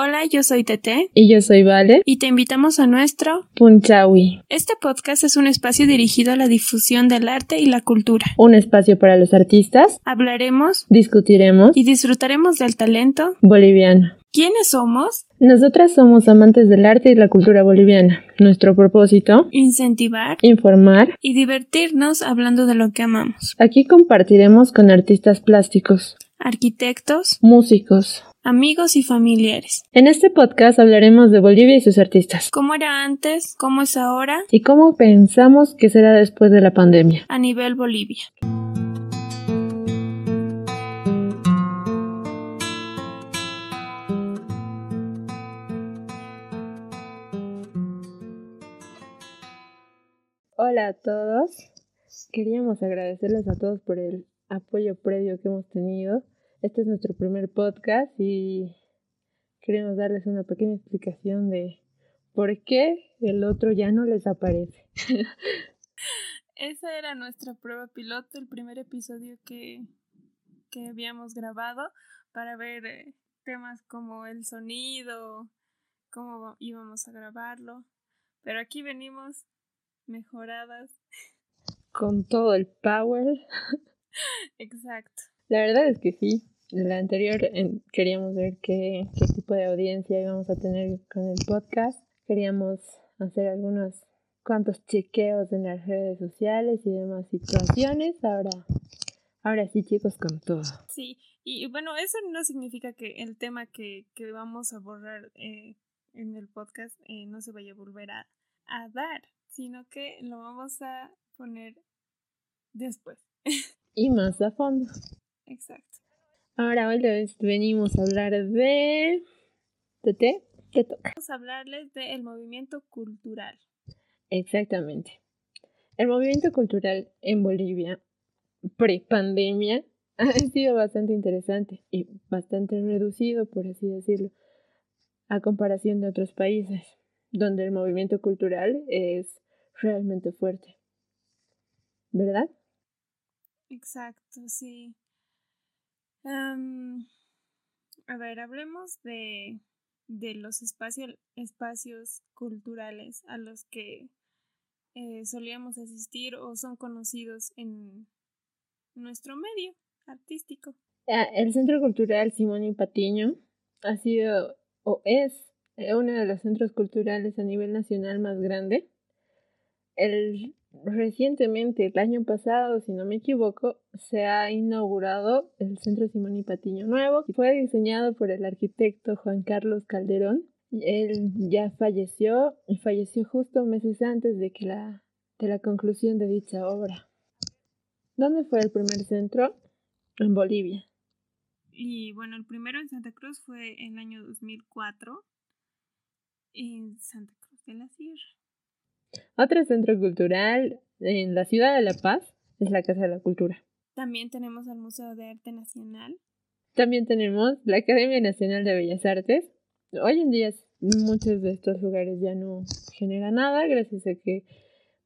Hola, yo soy Tete. Y yo soy Vale. Y te invitamos a nuestro Punchawi. Este podcast es un espacio dirigido a la difusión del arte y la cultura. Un espacio para los artistas. Hablaremos, discutiremos y disfrutaremos del talento boliviano. ¿Quiénes somos? Nosotras somos amantes del arte y la cultura boliviana. Nuestro propósito, incentivar, informar y divertirnos hablando de lo que amamos. Aquí compartiremos con artistas plásticos, arquitectos, músicos, amigos y familiares. En este podcast hablaremos de Bolivia y sus artistas. ¿Cómo era antes? ¿Cómo es ahora? Y cómo pensamos que será después de la pandemia. A nivel Bolivia. Hola a todos. Queríamos agradecerles a todos por el apoyo previo que hemos tenido este es nuestro primer podcast y queremos darles una pequeña explicación de por qué el otro ya no les aparece. Esa era nuestra prueba piloto, el primer episodio que, que habíamos grabado para ver eh, temas como el sonido, cómo íbamos a grabarlo. Pero aquí venimos mejoradas. Con todo el power. Exacto. La verdad es que sí. En la anterior queríamos ver qué, qué tipo de audiencia íbamos a tener con el podcast. Queríamos hacer algunos cuantos chequeos en las redes sociales y demás situaciones. Ahora, ahora sí, chicos, con todo. Sí, y bueno, eso no significa que el tema que, que vamos a abordar eh, en el podcast eh, no se vaya a volver a, a dar, sino que lo vamos a poner después. y más a fondo. Exacto. Ahora hoy venimos a hablar de... ¿De? ¿Qué toca? Vamos a hablarles del movimiento cultural. Exactamente. El movimiento cultural en Bolivia, pre-pandemia, ha sido bastante interesante y bastante reducido, por así decirlo, a comparación de otros países, donde el movimiento cultural es realmente fuerte. ¿Verdad? Exacto, sí a ver, hablemos de, de los espacios, espacios culturales a los que eh, solíamos asistir o son conocidos en nuestro medio artístico. Ah, el Centro Cultural Simón y Patiño ha sido o es eh, uno de los centros culturales a nivel nacional más grande. El Recientemente, el año pasado, si no me equivoco, se ha inaugurado el Centro Simón y Patiño Nuevo, fue diseñado por el arquitecto Juan Carlos Calderón. Él ya falleció y falleció justo meses antes de que la, de la conclusión de dicha obra. ¿Dónde fue el primer centro? En Bolivia. Y bueno, el primero en Santa Cruz fue en el año 2004, en Santa Cruz de la Sierra. Otro centro cultural en la ciudad de La Paz es la Casa de la Cultura. También tenemos el Museo de Arte Nacional. También tenemos la Academia Nacional de Bellas Artes. Hoy en día muchos de estos lugares ya no generan nada gracias a que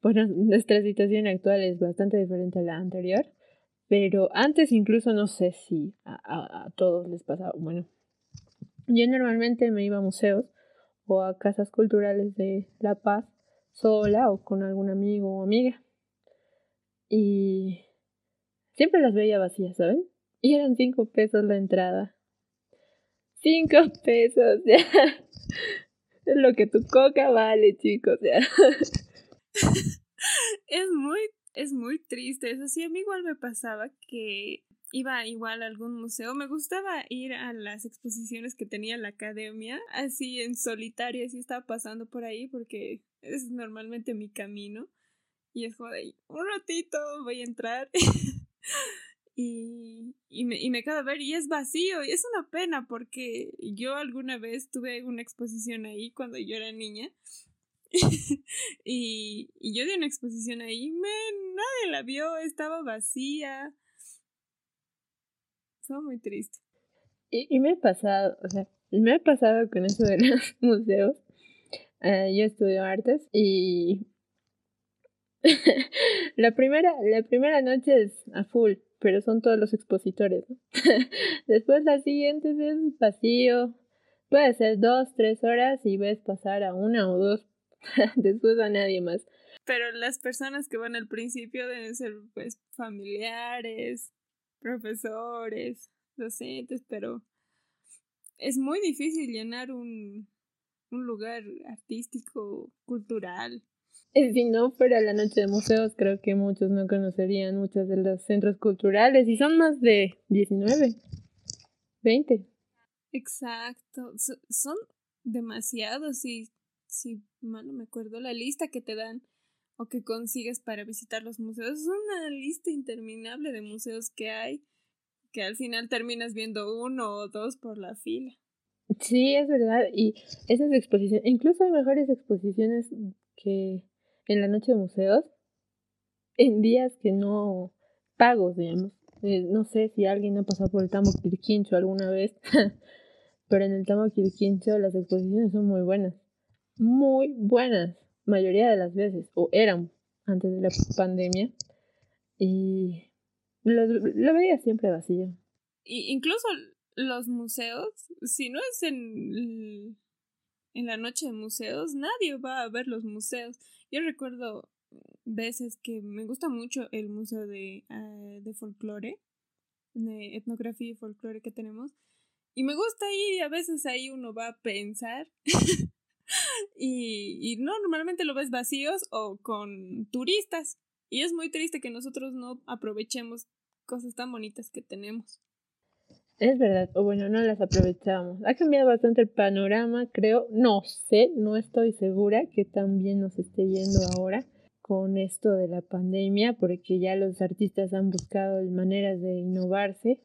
bueno, nuestra situación actual es bastante diferente a la anterior. Pero antes incluso no sé si a, a todos les pasaba. Bueno, yo normalmente me iba a museos o a casas culturales de La Paz sola o con algún amigo o amiga. Y siempre las veía vacías, ¿saben? Y eran cinco pesos la entrada. Cinco pesos, ya. Es lo que tu coca vale, chicos, ya. es muy, es muy triste. Eso sí, a mí igual me pasaba que iba igual a algún museo. Me gustaba ir a las exposiciones que tenía la academia, así en solitario, así estaba pasando por ahí porque es normalmente mi camino. Y es como un ratito voy a entrar. y, y, me, y me quedo ver y es vacío. Y es una pena porque yo alguna vez tuve una exposición ahí cuando yo era niña. y, y yo di una exposición ahí, me, nadie la vio, estaba vacía. Muy triste. Y, y me ha pasado, o sea, me ha pasado con eso de los museos. Uh, yo estudio artes y la primera, la primera noche es a full, pero son todos los expositores. Después las siguientes es vacío, puede ser dos, tres horas y ves pasar a una o dos, después a nadie más. Pero las personas que van al principio deben ser pues familiares, profesores, docentes, pero es muy difícil llenar un, un lugar artístico, cultural. Si no fuera la noche de museos, creo que muchos no conocerían muchos de los centros culturales y son más de 19, 20. Exacto, son demasiados y si mal no me acuerdo la lista que te dan o que consigues para visitar los museos es una lista interminable de museos que hay que al final terminas viendo uno o dos por la fila. Sí, es verdad. Y esas exposiciones, incluso hay mejores exposiciones que en la noche de museos, en días que no pagos, digamos. Eh, no sé si alguien ha pasado por el Tamo Quirquincho alguna vez, pero en el Tamo Quirquincho las exposiciones son muy buenas. Muy buenas, mayoría de las veces, o eran antes de la pandemia. Y lo, lo veía siempre vacío. Y incluso los museos, si no es en, en la noche de museos, nadie va a ver los museos. Yo recuerdo veces que me gusta mucho el museo de, uh, de folclore, de etnografía y folclore que tenemos. Y me gusta ir a veces ahí uno va a pensar. y, y no, normalmente lo ves vacíos o con turistas. Y es muy triste que nosotros no aprovechemos cosas tan bonitas que tenemos. Es verdad, o bueno, no las aprovechamos. Ha cambiado bastante el panorama, creo. No sé, no estoy segura que también nos esté yendo ahora con esto de la pandemia, porque ya los artistas han buscado maneras de innovarse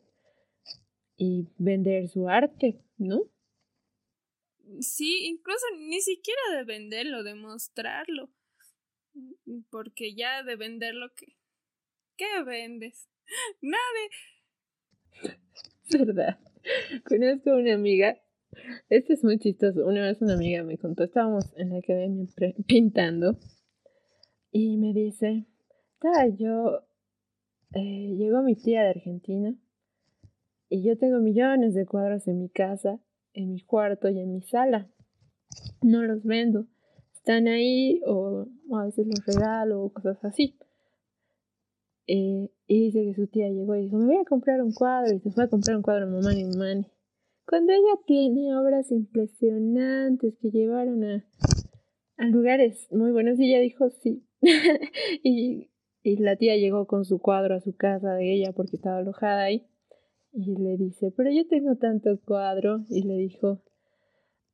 y vender su arte, ¿no? Sí, incluso ni siquiera de venderlo, de mostrarlo. Porque ya de venderlo, ¿qué? ¿Qué vendes? Nada. ¿Verdad? Conozco una amiga. Esto es muy chistoso. Una vez una amiga me contó, estábamos en la academia pintando y me dice, yo, eh, llegó mi tía de Argentina y yo tengo millones de cuadros en mi casa, en mi cuarto y en mi sala. No los vendo. Están ahí o, a veces los regalo o cosas así. Eh, y dice que su tía llegó y dijo, me voy a comprar un cuadro. Y se fue a comprar un cuadro mamá y mamá. Cuando ella tiene obras impresionantes que llevaron a, a lugares muy buenos, y ella dijo sí. y, y la tía llegó con su cuadro a su casa de ella porque estaba alojada ahí. Y le dice, pero yo tengo tanto cuadro. Y le dijo,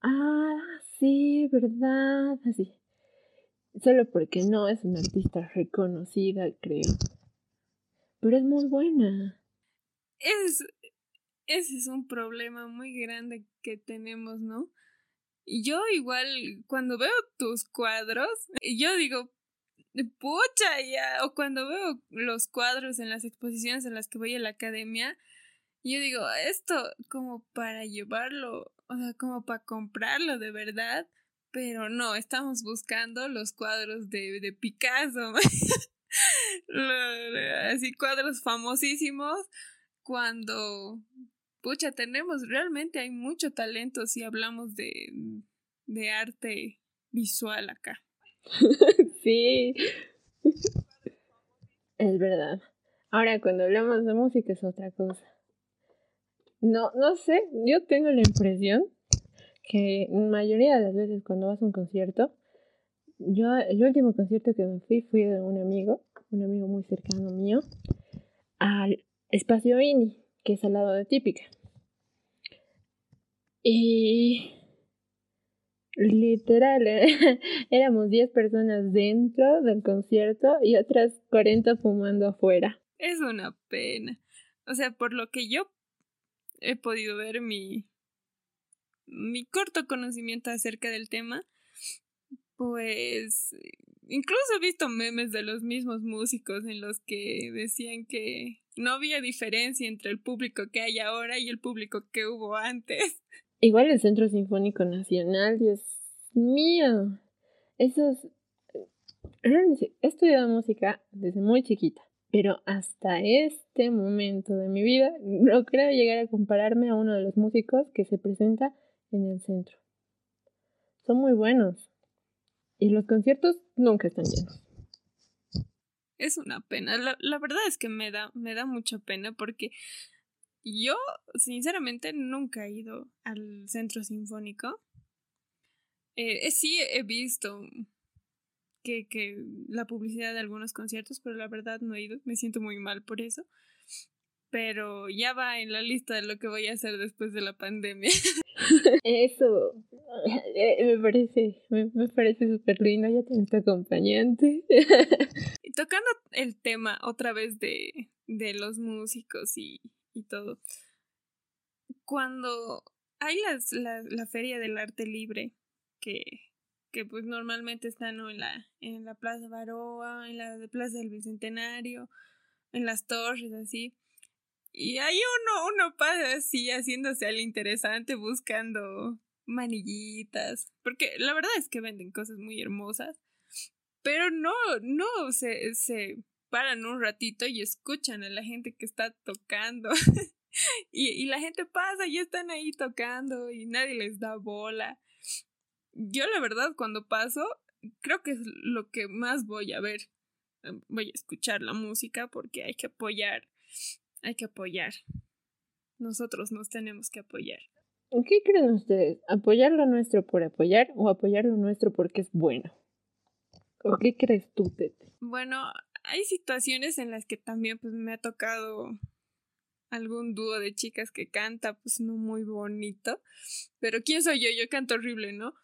ah, sí, ¿verdad? Así. Solo porque no es una artista reconocida, creo pero es muy buena. Es, ese es un problema muy grande que tenemos, ¿no? Y yo igual, cuando veo tus cuadros, yo digo, pucha, ya, o cuando veo los cuadros en las exposiciones en las que voy a la academia, yo digo, esto como para llevarlo, o sea, como para comprarlo de verdad, pero no, estamos buscando los cuadros de, de Picasso. así cuadros famosísimos cuando pucha tenemos realmente hay mucho talento si hablamos de, de arte visual acá. Sí. Es verdad. Ahora cuando hablamos de música es otra cosa no no sé yo tengo la impresión que mayoría de las veces cuando vas a un concierto yo el último concierto que me fui fui de un amigo, un amigo muy cercano mío, al Espacio INI, que es al lado de Típica. Y literal, éramos 10 personas dentro del concierto y otras 40 fumando afuera. Es una pena. O sea, por lo que yo he podido ver mi, mi corto conocimiento acerca del tema, pues incluso he visto memes de los mismos músicos en los que decían que no había diferencia entre el público que hay ahora y el público que hubo antes. Igual el Centro Sinfónico Nacional, Dios mío. Esos... He estudiado música desde muy chiquita, pero hasta este momento de mi vida no creo llegar a compararme a uno de los músicos que se presenta en el centro. Son muy buenos. Y los conciertos nunca están llenos. Es una pena. La, la verdad es que me da, me da mucha pena porque yo, sinceramente, nunca he ido al centro sinfónico. Eh, sí he visto que, que la publicidad de algunos conciertos, pero la verdad no he ido. Me siento muy mal por eso. Pero ya va en la lista de lo que voy a hacer después de la pandemia. Eso eh, me parece, me, me parece súper lindo. Ya tienes tu acompañante. Y tocando el tema otra vez de, de los músicos y, y todo. Cuando hay las, la, la feria del arte libre, que, que pues normalmente están ¿no? en, la, en la Plaza Baroa, en la Plaza del Bicentenario, en las torres, así. Y hay uno, uno pasa así haciéndose al interesante buscando manillitas. Porque la verdad es que venden cosas muy hermosas. Pero no, no se, se paran un ratito y escuchan a la gente que está tocando. y, y la gente pasa y están ahí tocando y nadie les da bola. Yo la verdad cuando paso creo que es lo que más voy a ver. Voy a escuchar la música porque hay que apoyar. Hay que apoyar. Nosotros nos tenemos que apoyar. ¿Qué creen ustedes? ¿Apoyar lo nuestro por apoyar o apoyar lo nuestro porque es bueno? ¿O qué crees tú, Tete? Bueno, hay situaciones en las que también pues me ha tocado algún dúo de chicas que canta pues no muy bonito, pero quién soy yo, yo canto horrible, ¿no?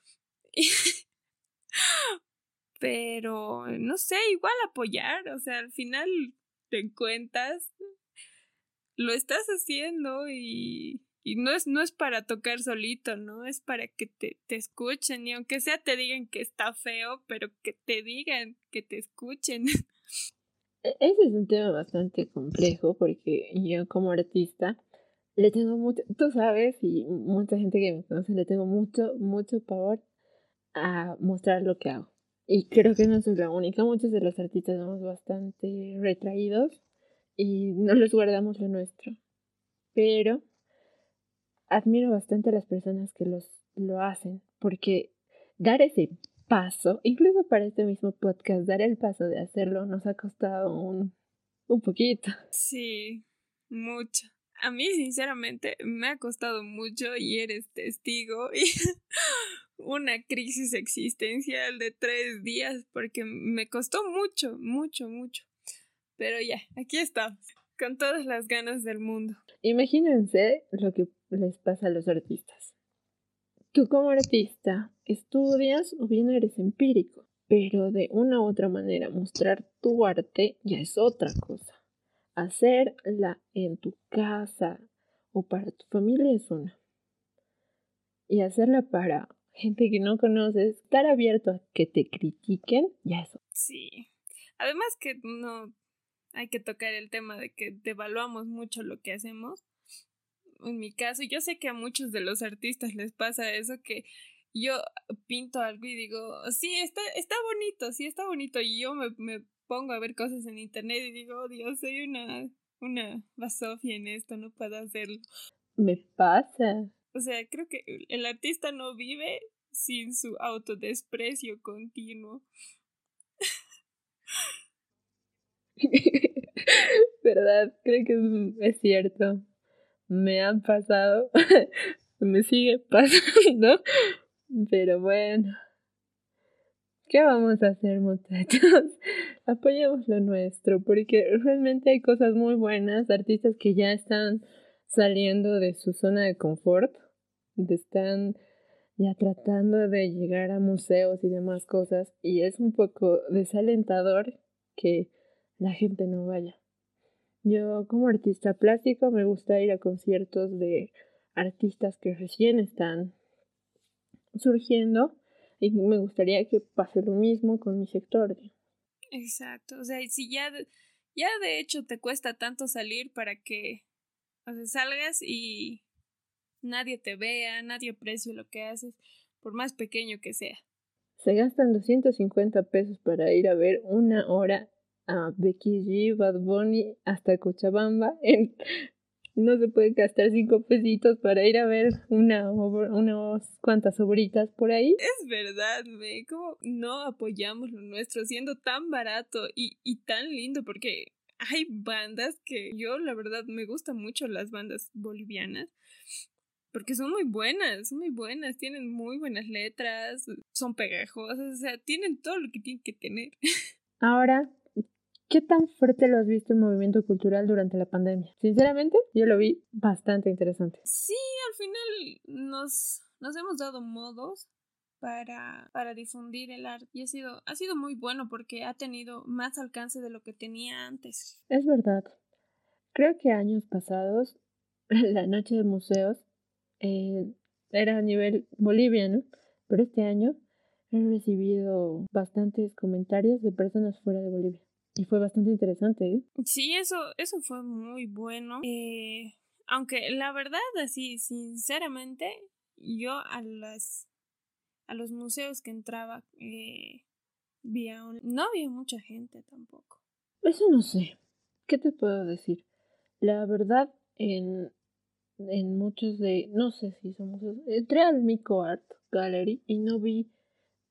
pero no sé, igual apoyar, o sea, al final te cuentas lo estás haciendo y y no es, no es para tocar solito, ¿no? Es para que te, te escuchen y aunque sea te digan que está feo, pero que te digan, que te escuchen. E-, ese es un tema bastante complejo porque yo como artista le tengo mucho, tú sabes, y mucha gente que me conoce, le tengo mucho, mucho pavor a mostrar lo que hago. Y creo que no soy la única, muchos de los artistas somos bastante retraídos y no les guardamos lo nuestro. Pero admiro bastante a las personas que los, lo hacen, porque dar ese paso, incluso para este mismo podcast, dar el paso de hacerlo nos ha costado un, un poquito. Sí, mucho. A mí, sinceramente, me ha costado mucho y eres testigo. Y una crisis existencial de tres días porque me costó mucho, mucho, mucho. Pero ya, aquí estamos, con todas las ganas del mundo. Imagínense lo que les pasa a los artistas. Tú como artista estudias o bien eres empírico, pero de una u otra manera mostrar tu arte ya es otra cosa. Hacerla en tu casa o para tu familia es una. Y hacerla para gente que no conoces, estar abierto a que te critiquen, ya es otra. Sí. Además que no hay que tocar el tema de que devaluamos mucho lo que hacemos en mi caso, yo sé que a muchos de los artistas les pasa eso que yo pinto algo y digo, sí, está, está bonito, sí, está bonito. Y yo me, me pongo a ver cosas en internet y digo, oh Dios, soy una, una basofia en esto, no puedo hacerlo. Me pasa. O sea, creo que el artista no vive sin su autodesprecio continuo. ¿Verdad? Creo que es cierto me han pasado, me sigue pasando, pero bueno. ¿Qué vamos a hacer, muchachos? Apoyemos lo nuestro, porque realmente hay cosas muy buenas, artistas que ya están saliendo de su zona de confort, están ya tratando de llegar a museos y demás cosas, y es un poco desalentador que la gente no vaya. Yo como artista plástico me gusta ir a conciertos de artistas que recién están surgiendo y me gustaría que pase lo mismo con mi sector. Exacto, o sea, si ya, ya de hecho te cuesta tanto salir para que o salgas y nadie te vea, nadie aprecie lo que haces, por más pequeño que sea. Se gastan 250 pesos para ir a ver una hora a Becky G, Bad Bunny, hasta Cochabamba en, no se puede gastar cinco pesitos para ir a ver una unas cuantas obritas por ahí. Es verdad, me como no apoyamos lo nuestro siendo tan barato y, y tan lindo porque hay bandas que yo la verdad me gustan mucho las bandas bolivianas porque son muy buenas, son muy buenas, tienen muy buenas letras, son pegajosas, o sea, tienen todo lo que tienen que tener. Ahora, ¿Qué tan fuerte lo has visto el movimiento cultural durante la pandemia? Sinceramente, yo lo vi bastante interesante. Sí, al final nos, nos hemos dado modos para, para difundir el arte y ha sido, ha sido muy bueno porque ha tenido más alcance de lo que tenía antes. Es verdad. Creo que años pasados, la noche de museos eh, era a nivel boliviano, pero este año he recibido bastantes comentarios de personas fuera de Bolivia. Y fue bastante interesante, ¿eh? Sí, eso, eso fue muy bueno. Eh, aunque la verdad, así, sinceramente, yo a las a los museos que entraba eh, no había mucha gente tampoco. Eso no sé. ¿Qué te puedo decir? La verdad, en, en muchos de, no sé si somos, entré al Mico Art Gallery y no vi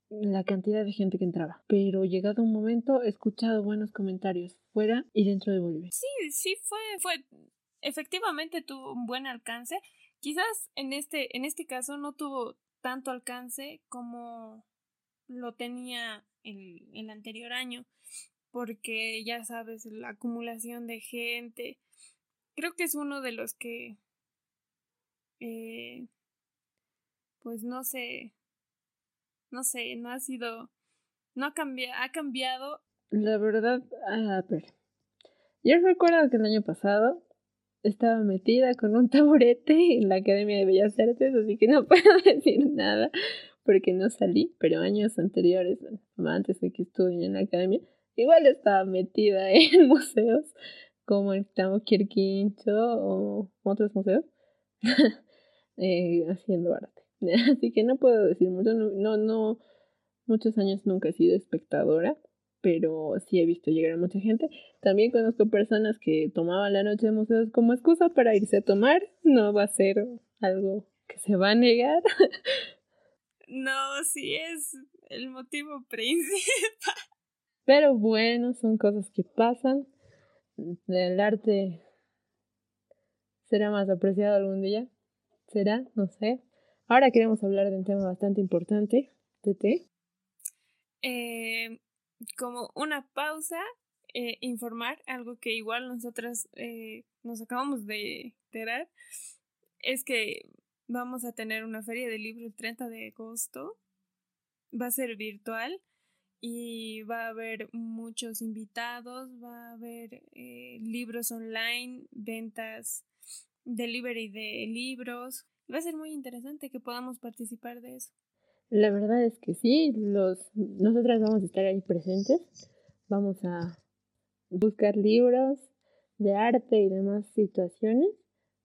la cantidad de gente que entraba. Pero llegado un momento he escuchado buenos comentarios fuera y dentro de Bolivia. Sí, sí fue, fue, efectivamente tuvo un buen alcance. Quizás en este, en este caso no tuvo tanto alcance como lo tenía el, el anterior año. Porque ya sabes, la acumulación de gente. Creo que es uno de los que eh, pues no sé, no sé, no ha sido, no ha cambiado, ha cambiado. La verdad, a ver, yo recuerdo que el año pasado estaba metida con un taburete en la Academia de Bellas Artes, así que no puedo decir nada porque no salí, pero años anteriores, antes de que estuve en la academia, igual estaba metida en museos como el Tamo Quirquincho o otros museos eh, haciendo arte. Así que no puedo decir mucho, no, no, muchos años nunca he sido espectadora, pero sí he visto llegar a mucha gente. También conozco personas que tomaban la noche de museos como excusa para irse a tomar. No va a ser algo que se va a negar. No, sí es el motivo principal. Pero bueno, son cosas que pasan. El arte será más apreciado algún día. ¿Será? No sé. Ahora queremos hablar de un tema bastante importante, Tete. Eh, como una pausa, eh, informar algo que igual nosotras eh, nos acabamos de enterar, es que vamos a tener una feria de libros el 30 de agosto. Va a ser virtual y va a haber muchos invitados, va a haber libros online, ventas, delivery de libros, Va a ser muy interesante que podamos participar de eso. La verdad es que sí, los, nosotras vamos a estar ahí presentes. Vamos a buscar libros de arte y demás situaciones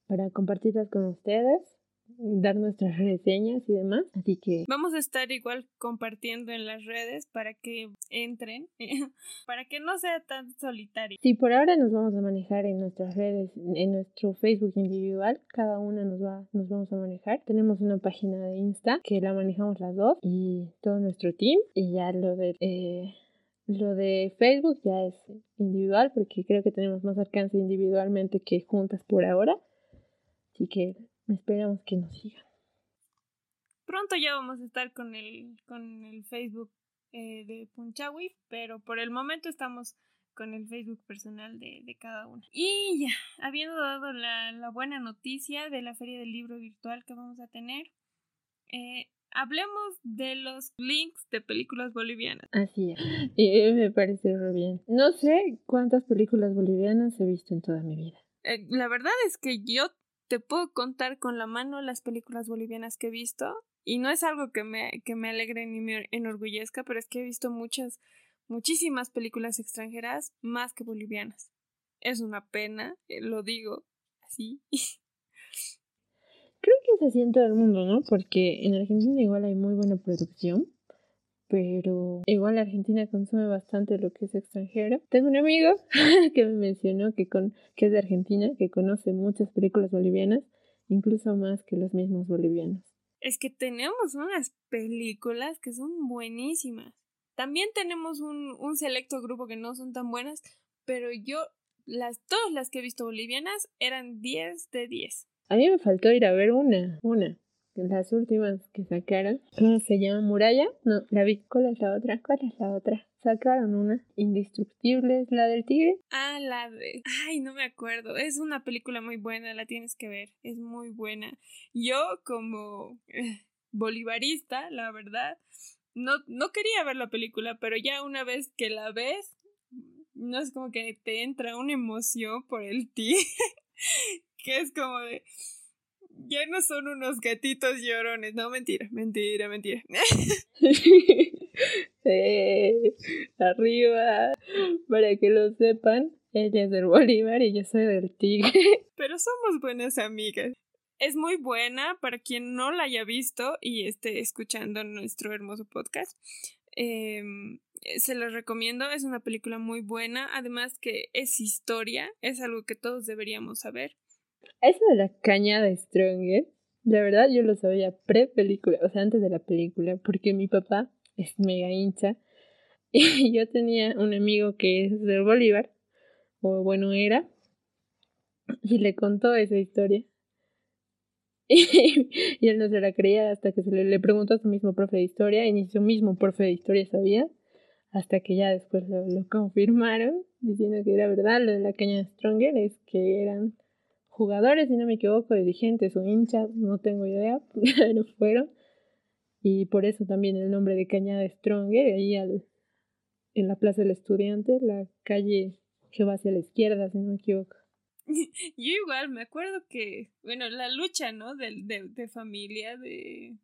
para compartirlas con ustedes dar nuestras reseñas y demás. Así que vamos a estar igual compartiendo en las redes para que entren, para que no sea tan solitario. Sí, por ahora nos vamos a manejar en nuestras redes, en nuestro Facebook individual, cada una nos va, nos vamos a manejar. Tenemos una página de Insta que la manejamos las dos y todo nuestro team y ya lo de eh, lo de Facebook ya es individual porque creo que tenemos más alcance individualmente que juntas por ahora. Así que Esperamos que nos sigan. Pronto ya vamos a estar con el, con el Facebook eh, de Punchawi, pero por el momento estamos con el Facebook personal de, cada uno. Y ya, habiendo dado la, buena noticia de la feria del libro virtual que vamos a tener, eh, hablemos de los links de películas bolivianas. Así es, y me parece re bien. No sé cuántas películas bolivianas he visto en toda mi vida. Eh, la verdad es que yo te puedo contar con la mano las películas bolivianas que he visto y no es algo que me, que me alegre ni me enorgullezca, pero es que he visto muchas, muchísimas películas extranjeras más que bolivianas. Es una pena, eh, lo digo así. Creo que es así en todo el mundo, ¿no? Porque en Argentina igual hay muy buena producción, pero igual Argentina consume bastante lo que es extranjero. Tengo un amigo que me mencionó que, con, que es de Argentina, que conoce muchas películas bolivianas, incluso más que los mismos bolivianos. Es que tenemos unas películas que son buenísimas. También tenemos un, un selecto grupo que no son tan buenas, pero yo, las, todas las que he visto bolivianas eran 10 de 10. A mí me faltó ir a ver una, una las últimas que sacaron. ¿Cómo se llama? ¿Muralla? No, la vi. ¿Cuál es la otra? ¿Cuál es la otra? Sacaron una. Indestructible, la del tigre. Ah, la de. Ay, no me acuerdo. Es una película muy buena, la tienes que ver. Es muy buena. Yo, como eh, bolivarista, la verdad, no, no quería ver la película, pero ya una vez que la ves, no es como que te entra una emoción por el tigre. que es como de ya no son unos gatitos llorones. No, mentira, mentira, mentira. arriba, para que lo sepan, ella es del Bolívar y yo soy del Tigre. Pero somos buenas amigas. Es muy buena para quien no la haya visto y esté escuchando nuestro hermoso podcast. Em, se los recomiendo, es una película muy buena, además que es historia, es algo que todos deberíamos saber. Eso de la caña de Stronger, la verdad yo lo sabía pre-película, o sea, antes de la película, porque mi papá es mega hincha y yo tenía un amigo que es del Bolívar, o bueno, era, y le contó esa historia. Y, él no se la creía hasta que se le, preguntó a su mismo profe de historia, y su mismo profe de historia sabía, hasta que ya después lo, lo confirmaron, diciendo que era verdad lo de la caña de Stronger, es que eran jugadores, si no me equivoco, dirigentes o hinchas, no tengo idea, pero fueron. Y por eso también el nombre de Cañada Stronger, ahí al, en la Plaza del Estudiante, la calle que va hacia la izquierda, si no me equivoco. Yo igual me acuerdo que, bueno, la lucha, ¿no? De, de, de familia, de,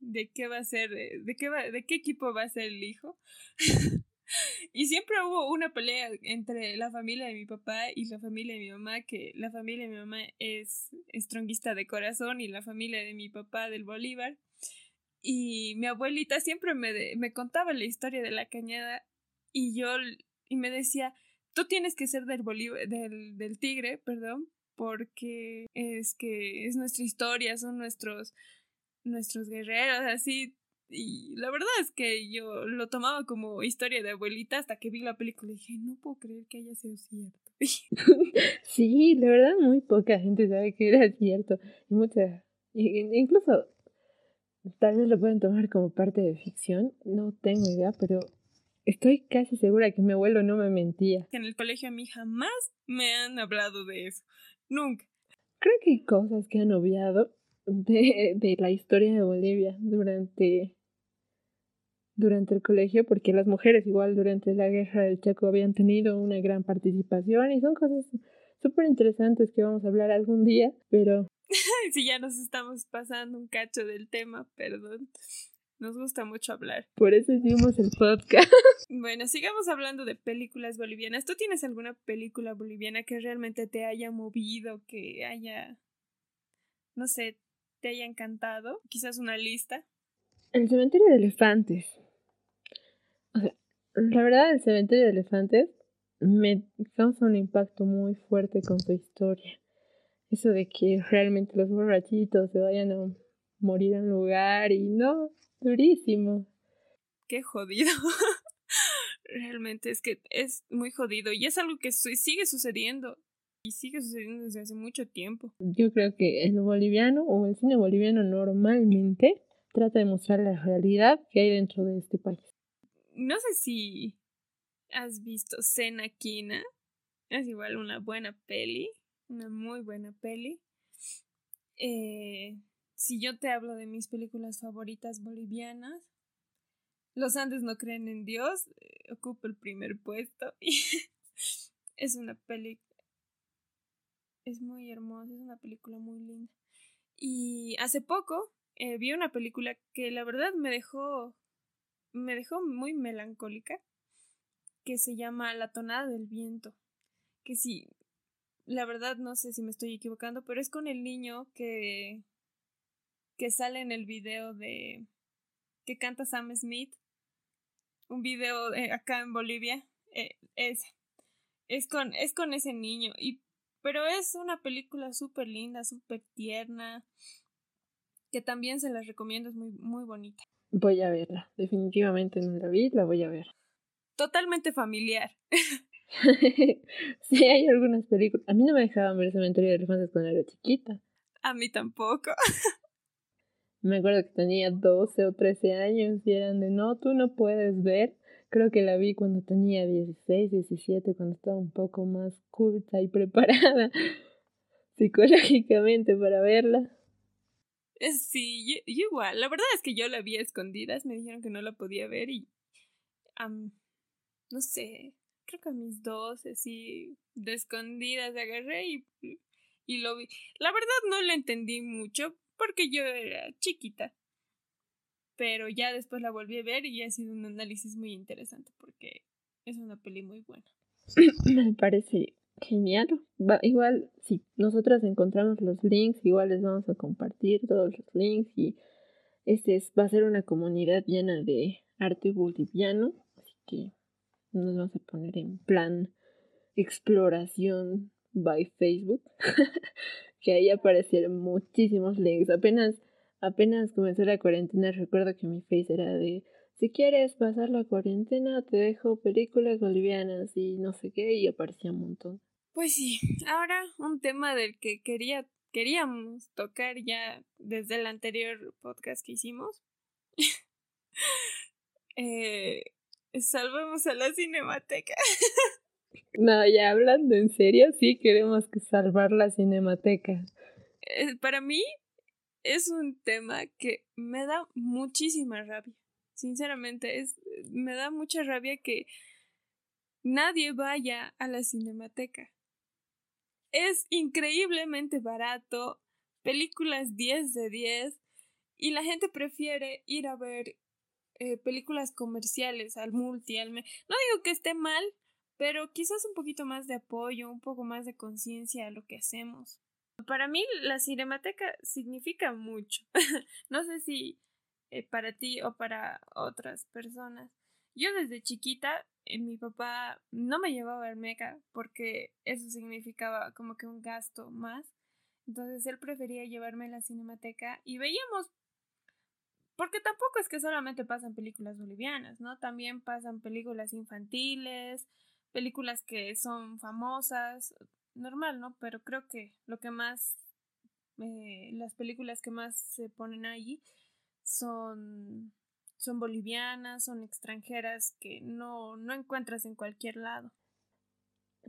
de qué va a ser, de, qué va, de qué equipo va a ser el hijo. Y siempre hubo una pelea entre la familia de mi papá y la familia de mi mamá, que la familia de mi mamá es estronguista de corazón y la familia de mi papá del Bolívar. Y mi abuelita siempre me, me contaba la historia de la cañada y yo y me decía, tú tienes que ser del Bolívar, del, del tigre, perdón, porque es que es nuestra historia, son nuestros nuestros guerreros, así y la verdad es que yo lo tomaba como historia de abuelita hasta que vi la película y dije, no puedo creer que haya sido cierto. sí, la verdad muy poca gente sabe que era cierto. Y mucha, incluso tal vez lo pueden tomar como parte de ficción, no tengo idea, pero estoy casi segura que mi abuelo no me mentía. En el colegio a mí jamás me han hablado de eso, nunca. Creo que hay cosas que han obviado de, de la historia de Bolivia durante, durante el colegio, porque las mujeres igual durante la guerra del Chaco habían tenido una gran participación y son cosas súper interesantes que vamos a hablar algún día, pero... si ya nos estamos pasando un cacho del tema, perdón. Nos gusta mucho hablar. Por eso hicimos el podcast. Bueno, sigamos hablando de películas bolivianas. ¿Tú tienes alguna película boliviana que realmente te haya movido, que haya, no sé, te haya encantado? Quizás una lista. El cementerio de elefantes. O sea, la verdad, el cementerio de elefantes me causa un impacto muy fuerte con su historia. Eso de que realmente los borrachitos se vayan a morir en lugar y no, durísimo. Qué jodido. realmente es que es muy jodido y es algo que sigue sucediendo. Y sigue sucediendo desde hace mucho tiempo. Yo creo que el boliviano o el cine boliviano normalmente trata de mostrar la realidad que hay dentro de este país. No sé si has visto Cena Quina. Es igual una buena peli, una muy buena peli. Eh, si yo te hablo de mis películas favoritas bolivianas, Los Andes no creen en Dios, eh, ocupa el primer puesto. es una peli es muy hermosa, es una película muy linda. Y hace poco eh, vi una película que la verdad me dejó, me dejó muy melancólica, que se llama La tonada del viento. Que sí, la verdad no sé si me estoy equivocando, pero es con el niño que, que sale en el video de que canta Sam Smith un video eh, acá en Bolivia. Eh, es, es, con, es con ese niño. Y, pero es una película súper linda, súper tierna. Que también se las recomiendo, es muy, muy bonita. Voy a verla. Definitivamente no la vi, la voy a ver. Totalmente familiar. sí, hay algunas películas. A mí no me dejaban ver Cementerio de Elefantes cuando era chiquita. A mí tampoco. me acuerdo que tenía 12 o 13 años y eran de no, tú no puedes ver. Creo que la vi cuando tenía 16, 17, cuando estaba un poco más culta y preparada psicológicamente para verla. Sí, yo, igual. La verdad es que yo la vi a escondidas. Me dijeron que no la podía ver y. no sé. Creo que a mis dos, así, de escondidas, agarré y, y lo vi. La verdad no la entendí mucho porque yo era chiquita. Pero ya después la volví a ver y ha sido un análisis muy interesante porque es una peli muy buena. Me parece genial. igual, si nosotras encontramos los links, igual les vamos a compartir todos los links y este va a ser una comunidad llena de arte boliviano, así que nos vamos a poner en plan exploración by Facebook, que ahí aparecieron muchísimos links. Apenas, apenas comenzó la cuarentena, recuerdo que mi face era de si quieres pasar la cuarentena, te dejo películas bolivianas y no sé qué, y aparecía un montón. Pues sí, ahora un tema del que quería, queríamos tocar ya desde el anterior podcast que hicimos. eh, salvemos a la cinemateca. no, ya hablando en serio, sí queremos que salvar la cinemateca. Eh, para mí es un tema que me da muchísima rabia. Sinceramente, es, me da mucha rabia que nadie vaya a la cinemateca. Es increíblemente barato, películas 10 de 10, y la gente prefiere ir a ver eh, películas comerciales al multi, al No digo que esté mal, pero quizás un poquito más de apoyo, un poco más de conciencia a lo que hacemos. Para mí la cinemateca significa mucho. no sé si eh, para ti o para otras personas. Yo desde chiquita, eh, mi papá no me llevaba al meca porque eso significaba como que un gasto más. Entonces él prefería llevarme a la cinemateca y veíamos porque tampoco es que solamente pasan películas bolivianas, ¿no? También pasan películas infantiles, películas que son famosas, normal, ¿no? Pero creo que lo que más, eh, las películas que más se ponen allí son, son bolivianas, son extranjeras que no, no encuentras en cualquier lado.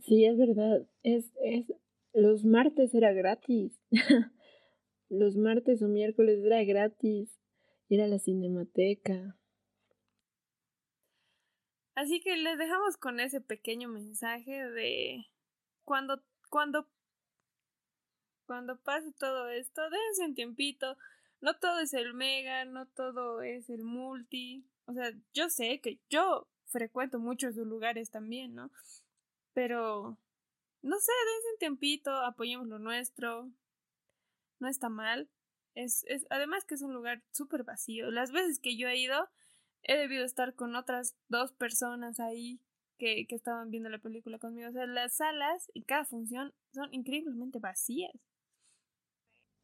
Sí, es verdad. Es, es, los martes era gratis. los martes o miércoles era gratis ir a la cinemateca. Así que les dejamos con ese pequeño mensaje de cuando, cuando, cuando pase todo esto, dense un tiempito. No todo es el mega, no todo es el multi. O sea, yo sé que yo frecuento muchos lugares también, ¿no? Pero, no sé, dense un tiempito, apoyemos lo nuestro. No está mal. Es, es, además que es un lugar súper vacío. Las veces que yo he ido, he debido estar con otras dos personas ahí que, que estaban viendo la película conmigo. O sea, las salas y cada función son increíblemente vacías.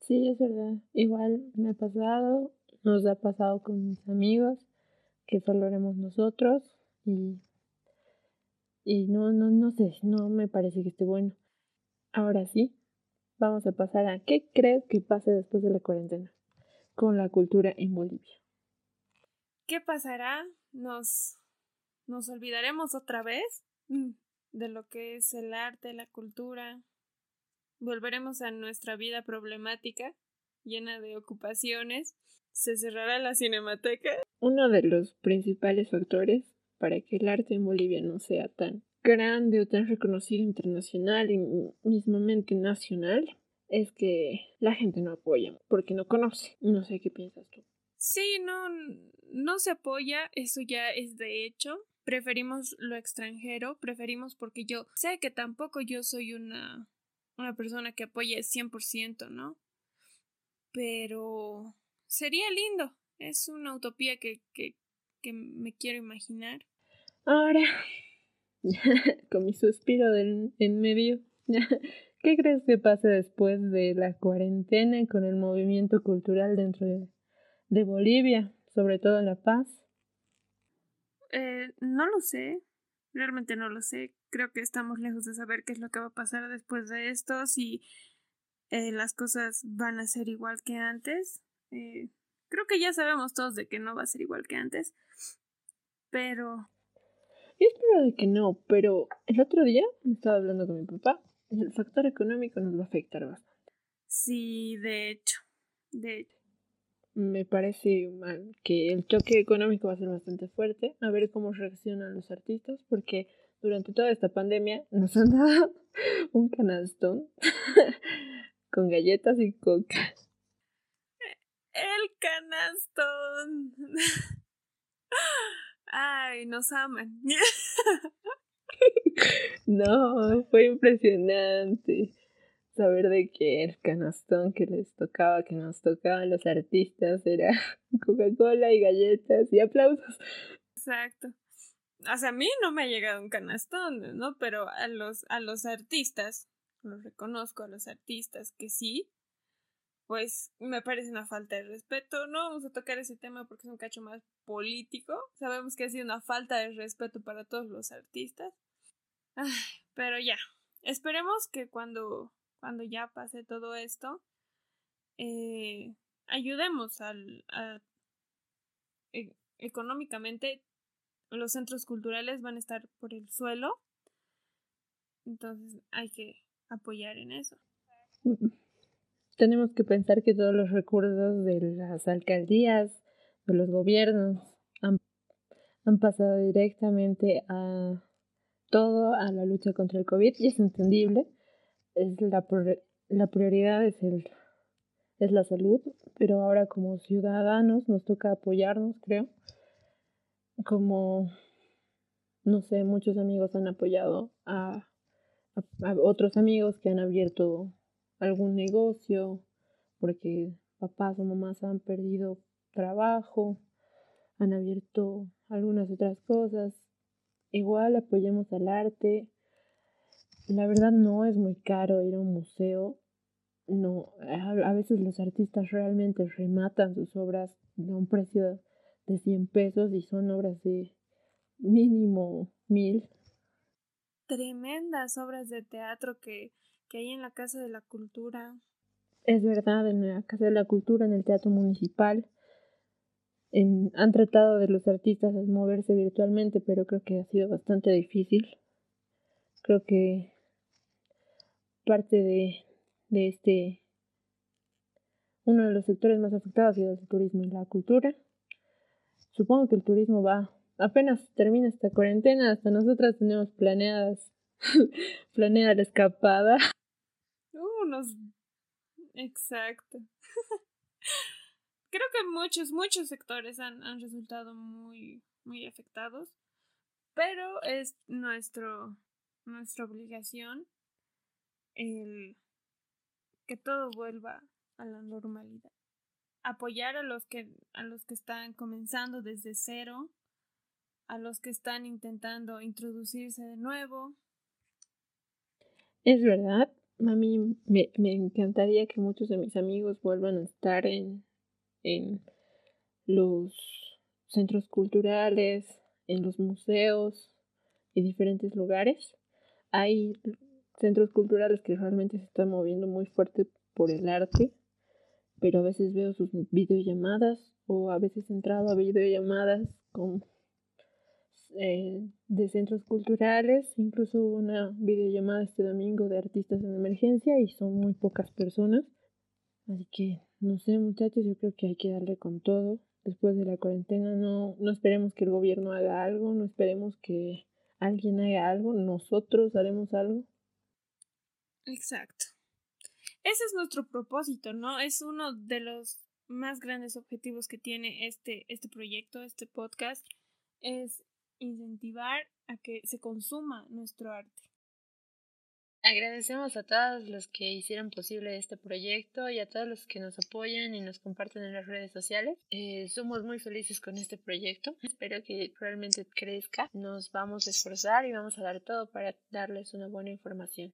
Sí, es verdad. Igual me ha pasado, nos ha pasado con mis amigos, que solo haremos nosotros y, y no, no, no sé, no me parece que esté bueno. Ahora sí, vamos a pasar a qué crees que pase después de la cuarentena con la cultura en Bolivia. ¿Qué pasará? ¿Nos, nos olvidaremos otra vez mm, de lo que es el arte, la cultura? ¿Volveremos a nuestra vida problemática, llena de ocupaciones? ¿Se cerrará la cinemateca? Uno de los principales factores para que el arte en Bolivia no sea tan grande o tan reconocido internacional y mismamente nacional es que la gente no apoya porque no conoce. No sé qué piensas tú. Sí, no, no se apoya, eso ya es de hecho. Preferimos lo extranjero, preferimos porque yo sé que tampoco yo soy una, una persona que apoye 100%, ¿no? Pero sería lindo, es una utopía que, que que me quiero imaginar. Ahora, con mi suspiro del, en medio, ¿qué crees que pase después de la cuarentena con el movimiento cultural dentro de, de Bolivia, sobre todo La Paz? Eh, no lo sé, realmente no lo sé. Creo que estamos lejos de saber qué es lo que va a pasar después de esto, si eh, las cosas van a ser igual que antes. Eh, creo que ya sabemos todos de que no va a ser igual que antes, pero... Yo espero de que no, pero el otro día me estaba hablando con mi papá el factor económico nos va a afectar bastante. Sí, de hecho, de hecho me parece mal que el choque económico va a ser bastante fuerte. A ver cómo reaccionan los artistas, porque durante toda esta pandemia nos han dado un canastón con galletas y coca. El canastón. Ay, nos aman. no, fue impresionante saber de que el canastón que les tocaba, que nos tocaban los artistas, era Coca-Cola y galletas y aplausos. Exacto. O sea, a mí no me ha llegado un canastón, ¿no? Pero a los, a los artistas, los reconozco a los artistas que sí, pues me parece una falta de respeto. No vamos a tocar ese tema porque es un cacho más político. Sabemos que ha sido una falta de respeto para todos los artistas. Pero ya, esperemos que cuando cuando ya pase todo esto, eh, ayudemos a, e, económicamente. Los centros culturales van a estar por el suelo, entonces hay que apoyar en eso. Tenemos que pensar que todos los recursos de las alcaldías, de los gobiernos, han, han pasado directamente a todo a la lucha contra el COVID y es entendible es la, la prioridad es, el, es la salud, pero ahora como ciudadanos nos toca apoyarnos, creo. Como, no sé, muchos amigos han apoyado a, a, otros amigos que han abierto algún negocio porque papás o mamás han perdido trabajo, han abierto algunas otras cosas. Igual apoyemos al arte, la verdad no es muy caro ir a un museo. No, a veces los artistas realmente rematan sus obras a un precio de 100 pesos y son obras de mínimo mil. Tremendas obras de teatro que, que hay en la Casa de la Cultura. Es verdad, en la Casa de la Cultura, en el Teatro Municipal. han tratado de los artistas moverse virtualmente, pero creo que ha sido bastante difícil. Creo que parte de, de este, uno de los sectores más afectados es el turismo y la cultura. Supongo que el turismo va, apenas termina esta cuarentena, hasta nosotras tenemos planeadas, planeada la escapada. Unos, exacto. Creo que muchos, muchos sectores han, han resultado muy, muy afectados, pero es nuestro, nuestra obligación el que todo vuelva a la normalidad. Apoyar a los que a los que están comenzando desde cero, a los que están intentando introducirse de nuevo. Es verdad, a mí me, me encantaría que muchos de mis amigos vuelvan a estar en, en los centros culturales, en los museos y diferentes lugares. Hay centros culturales que realmente se están moviendo muy fuerte por el arte, pero a veces veo sus videollamadas o a veces he entrado a videollamadas con, eh, de centros culturales, incluso hubo una videollamada este domingo de artistas en emergencia y son muy pocas personas. Así que, no sé muchachos, yo creo que hay que darle con todo. Después de la cuarentena no, no esperemos que el gobierno haga algo, no esperemos que alguien haga algo, nosotros haremos algo. Exacto. Ese es nuestro propósito, ¿no? Es uno de los más grandes objetivos que tiene este, este proyecto, este podcast, es incentivar a que se consuma nuestro arte. Agradecemos a todos los que hicieron posible este proyecto y a todos los que nos apoyan y nos comparten en las redes sociales. Eh, somos muy felices con este proyecto. Espero que realmente crezca. Nos vamos a esforzar y vamos a dar todo para darles una buena información.